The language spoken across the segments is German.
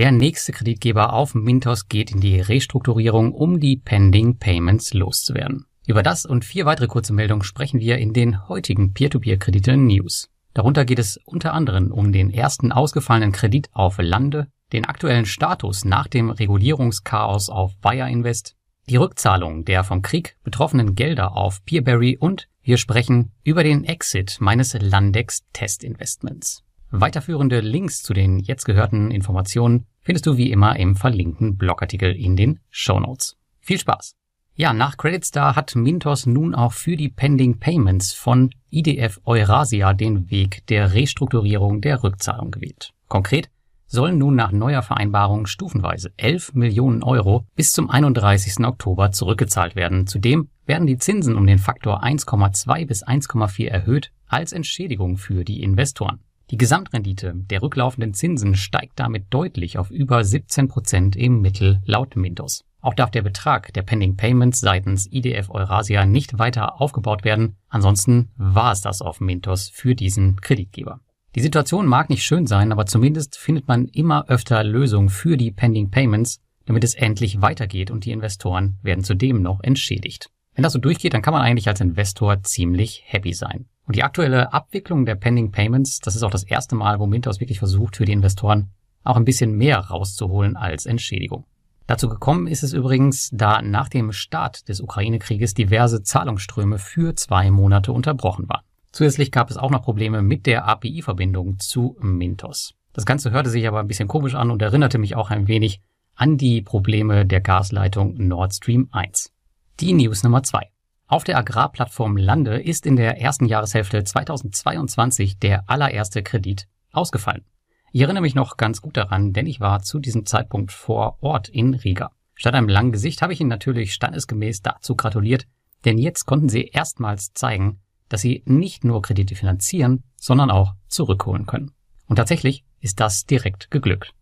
Der nächste Kreditgeber auf Mintos geht in die Restrukturierung, um die Pending Payments loszuwerden. Über das und vier weitere kurze Meldungen sprechen wir in den heutigen Peer-to-Peer-Kredite-News. Darunter geht es unter anderem um den ersten ausgefallenen Kredit auf Lande, den aktuellen Status nach dem Regulierungschaos auf Bayer Invest, die Rückzahlung der vom Krieg betroffenen Gelder auf Peerberry und wir sprechen über den Exit meines Landex Test Investments. Weiterführende Links zu den jetzt gehörten Informationen findest du wie immer im verlinkten Blogartikel in den Show Notes. Viel Spaß! Ja, nach Creditstar hat Mintos nun auch für die Pending Payments von IDF Eurasia den Weg der Restrukturierung der Rückzahlung gewählt. Konkret sollen nun nach neuer Vereinbarung stufenweise 11 Millionen Euro bis zum 31. Oktober zurückgezahlt werden. Zudem werden die Zinsen um den Faktor 1,2 bis 1,4 erhöht als Entschädigung für die Investoren. Die Gesamtrendite der rücklaufenden Zinsen steigt damit deutlich auf über 17 Prozent im Mittel laut Mintos. Auch darf der Betrag der Pending Payments seitens IDF Eurasia nicht weiter aufgebaut werden. Ansonsten war es das auf Mintos für diesen Kreditgeber. Die Situation mag nicht schön sein, aber zumindest findet man immer öfter Lösungen für die Pending Payments, damit es endlich weitergeht und die Investoren werden zudem noch entschädigt. Wenn das so durchgeht, dann kann man eigentlich als Investor ziemlich happy sein. Und die aktuelle Abwicklung der Pending Payments, das ist auch das erste Mal, wo Mintos wirklich versucht, für die Investoren auch ein bisschen mehr rauszuholen als Entschädigung. Dazu gekommen ist es übrigens, da nach dem Start des Ukraine-Krieges diverse Zahlungsströme für zwei Monate unterbrochen waren. Zusätzlich gab es auch noch Probleme mit der API-Verbindung zu Mintos. Das Ganze hörte sich aber ein bisschen komisch an und erinnerte mich auch ein wenig an die Probleme der Gasleitung Nord Stream 1. Die News Nummer 2. Auf der Agrarplattform Lande ist in der ersten Jahreshälfte 2022 der allererste Kredit ausgefallen. Ich erinnere mich noch ganz gut daran, denn ich war zu diesem Zeitpunkt vor Ort in Riga. Statt einem langen Gesicht habe ich Ihnen natürlich standesgemäß dazu gratuliert, denn jetzt konnten Sie erstmals zeigen, dass sie nicht nur Kredite finanzieren, sondern auch zurückholen können. Und tatsächlich ist das direkt geglückt.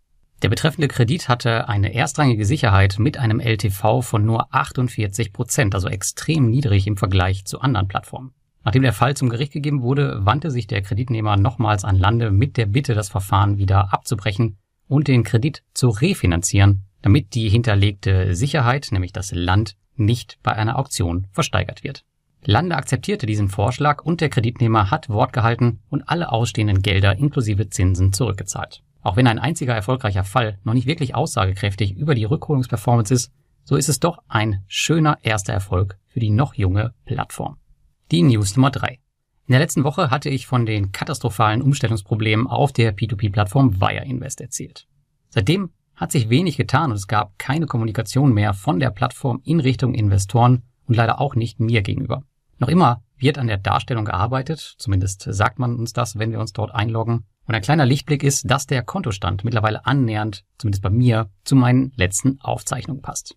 Der betreffende Kredit hatte eine erstrangige Sicherheit mit einem LTV von nur 48 Prozent, also extrem niedrig im Vergleich zu anderen Plattformen. Nachdem der Fall zum Gericht gegeben wurde, wandte sich der Kreditnehmer nochmals an Lande mit der Bitte, das Verfahren wieder abzubrechen und den Kredit zu refinanzieren, damit die hinterlegte Sicherheit, nämlich das Land, nicht bei einer Auktion versteigert wird. Lande akzeptierte diesen Vorschlag und der Kreditnehmer hat Wort gehalten und alle ausstehenden Gelder inklusive Zinsen zurückgezahlt. Auch wenn ein einziger erfolgreicher Fall noch nicht wirklich aussagekräftig über die Rückholungsperformance ist, so ist es doch ein schöner erster Erfolg für die noch junge Plattform. Die News Nummer 3. In der letzten Woche hatte ich von den katastrophalen Umstellungsproblemen auf der P2P-Plattform Wire Invest erzählt. Seitdem hat sich wenig getan und es gab keine Kommunikation mehr von der Plattform in Richtung Investoren und leider auch nicht mir gegenüber. Noch immer wird an der Darstellung gearbeitet, zumindest sagt man uns das, wenn wir uns dort einloggen. Und ein kleiner Lichtblick ist, dass der Kontostand mittlerweile annähernd, zumindest bei mir, zu meinen letzten Aufzeichnungen passt.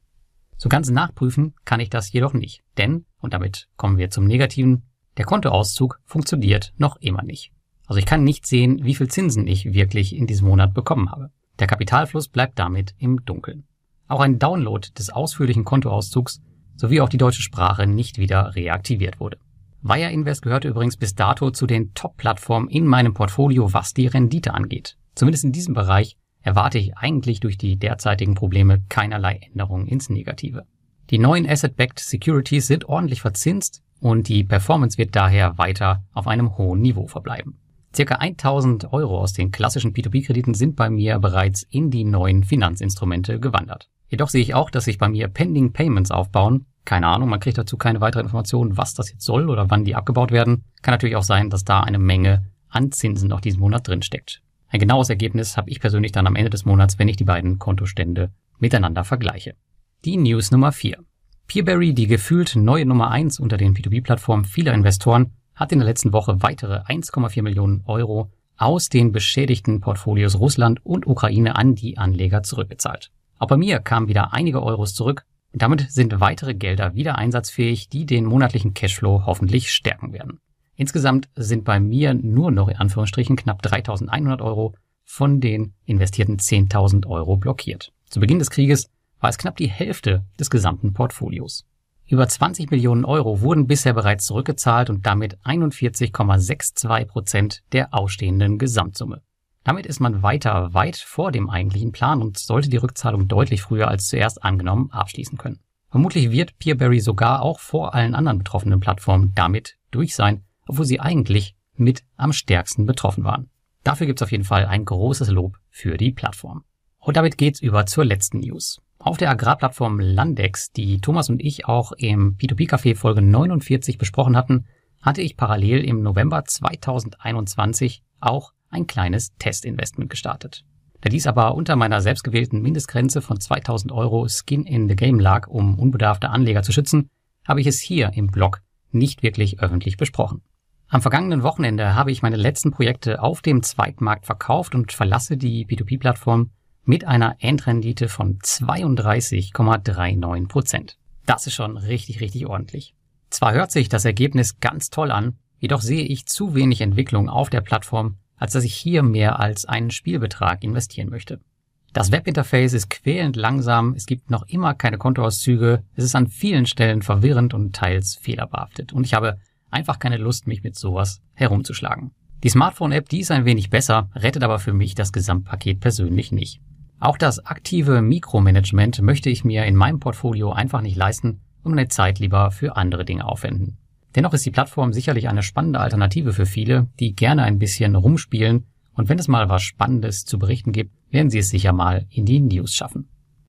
So ganz nachprüfen kann ich das jedoch nicht, denn, und damit kommen wir zum Negativen, der Kontoauszug funktioniert noch immer nicht. Also ich kann nicht sehen, wie viel Zinsen ich wirklich in diesem Monat bekommen habe. Der Kapitalfluss bleibt damit im Dunkeln. Auch ein Download des ausführlichen Kontoauszugs sowie auch die deutsche Sprache nicht wieder reaktiviert wurde. Wire Invest gehörte übrigens bis dato zu den Top-Plattformen in meinem Portfolio, was die Rendite angeht. Zumindest in diesem Bereich erwarte ich eigentlich durch die derzeitigen Probleme keinerlei Änderungen ins Negative. Die neuen Asset-Backed Securities sind ordentlich verzinst und die Performance wird daher weiter auf einem hohen Niveau verbleiben. Circa 1000 Euro aus den klassischen P2P-Krediten sind bei mir bereits in die neuen Finanzinstrumente gewandert. Jedoch sehe ich auch, dass sich bei mir Pending Payments aufbauen, keine Ahnung, man kriegt dazu keine weitere Information, was das jetzt soll oder wann die abgebaut werden. Kann natürlich auch sein, dass da eine Menge an Zinsen noch diesen Monat drin steckt. Ein genaues Ergebnis habe ich persönlich dann am Ende des Monats, wenn ich die beiden Kontostände miteinander vergleiche. Die News Nummer 4. Peerberry, die gefühlt neue Nummer 1 unter den P2P-Plattformen vieler Investoren, hat in der letzten Woche weitere 1,4 Millionen Euro aus den beschädigten Portfolios Russland und Ukraine an die Anleger zurückgezahlt. Auch bei mir kamen wieder einige Euros zurück damit sind weitere Gelder wieder einsatzfähig, die den monatlichen Cashflow hoffentlich stärken werden. Insgesamt sind bei mir nur noch in Anführungsstrichen knapp 3.100 Euro von den investierten 10.000 Euro blockiert. Zu Beginn des Krieges war es knapp die Hälfte des gesamten Portfolios. Über 20 Millionen Euro wurden bisher bereits zurückgezahlt und damit 41,62 Prozent der ausstehenden Gesamtsumme. Damit ist man weiter weit vor dem eigentlichen Plan und sollte die Rückzahlung deutlich früher als zuerst angenommen abschließen können. Vermutlich wird Peerberry sogar auch vor allen anderen betroffenen Plattformen damit durch sein, obwohl sie eigentlich mit am stärksten betroffen waren. Dafür gibt's auf jeden Fall ein großes Lob für die Plattform. Und damit geht's über zur letzten News. Auf der Agrarplattform Landex, die Thomas und ich auch im P2P-Café Folge 49 besprochen hatten, hatte ich parallel im November 2021 auch ein kleines Testinvestment gestartet. Da dies aber unter meiner selbstgewählten Mindestgrenze von 2000 Euro Skin in the Game lag, um unbedarfte Anleger zu schützen, habe ich es hier im Blog nicht wirklich öffentlich besprochen. Am vergangenen Wochenende habe ich meine letzten Projekte auf dem Zweitmarkt verkauft und verlasse die P2P-Plattform mit einer Endrendite von 32,39 Prozent. Das ist schon richtig, richtig ordentlich. Zwar hört sich das Ergebnis ganz toll an, jedoch sehe ich zu wenig Entwicklung auf der Plattform, als dass ich hier mehr als einen Spielbetrag investieren möchte. Das Webinterface ist quälend langsam, es gibt noch immer keine Kontoauszüge, es ist an vielen Stellen verwirrend und teils fehlerbehaftet und ich habe einfach keine Lust, mich mit sowas herumzuschlagen. Die Smartphone-App, die ist ein wenig besser, rettet aber für mich das Gesamtpaket persönlich nicht. Auch das aktive Mikromanagement möchte ich mir in meinem Portfolio einfach nicht leisten und meine Zeit lieber für andere Dinge aufwenden. Dennoch ist die Plattform sicherlich eine spannende Alternative für viele, die gerne ein bisschen rumspielen und wenn es mal was Spannendes zu berichten gibt, werden sie es sicher mal in die News schaffen.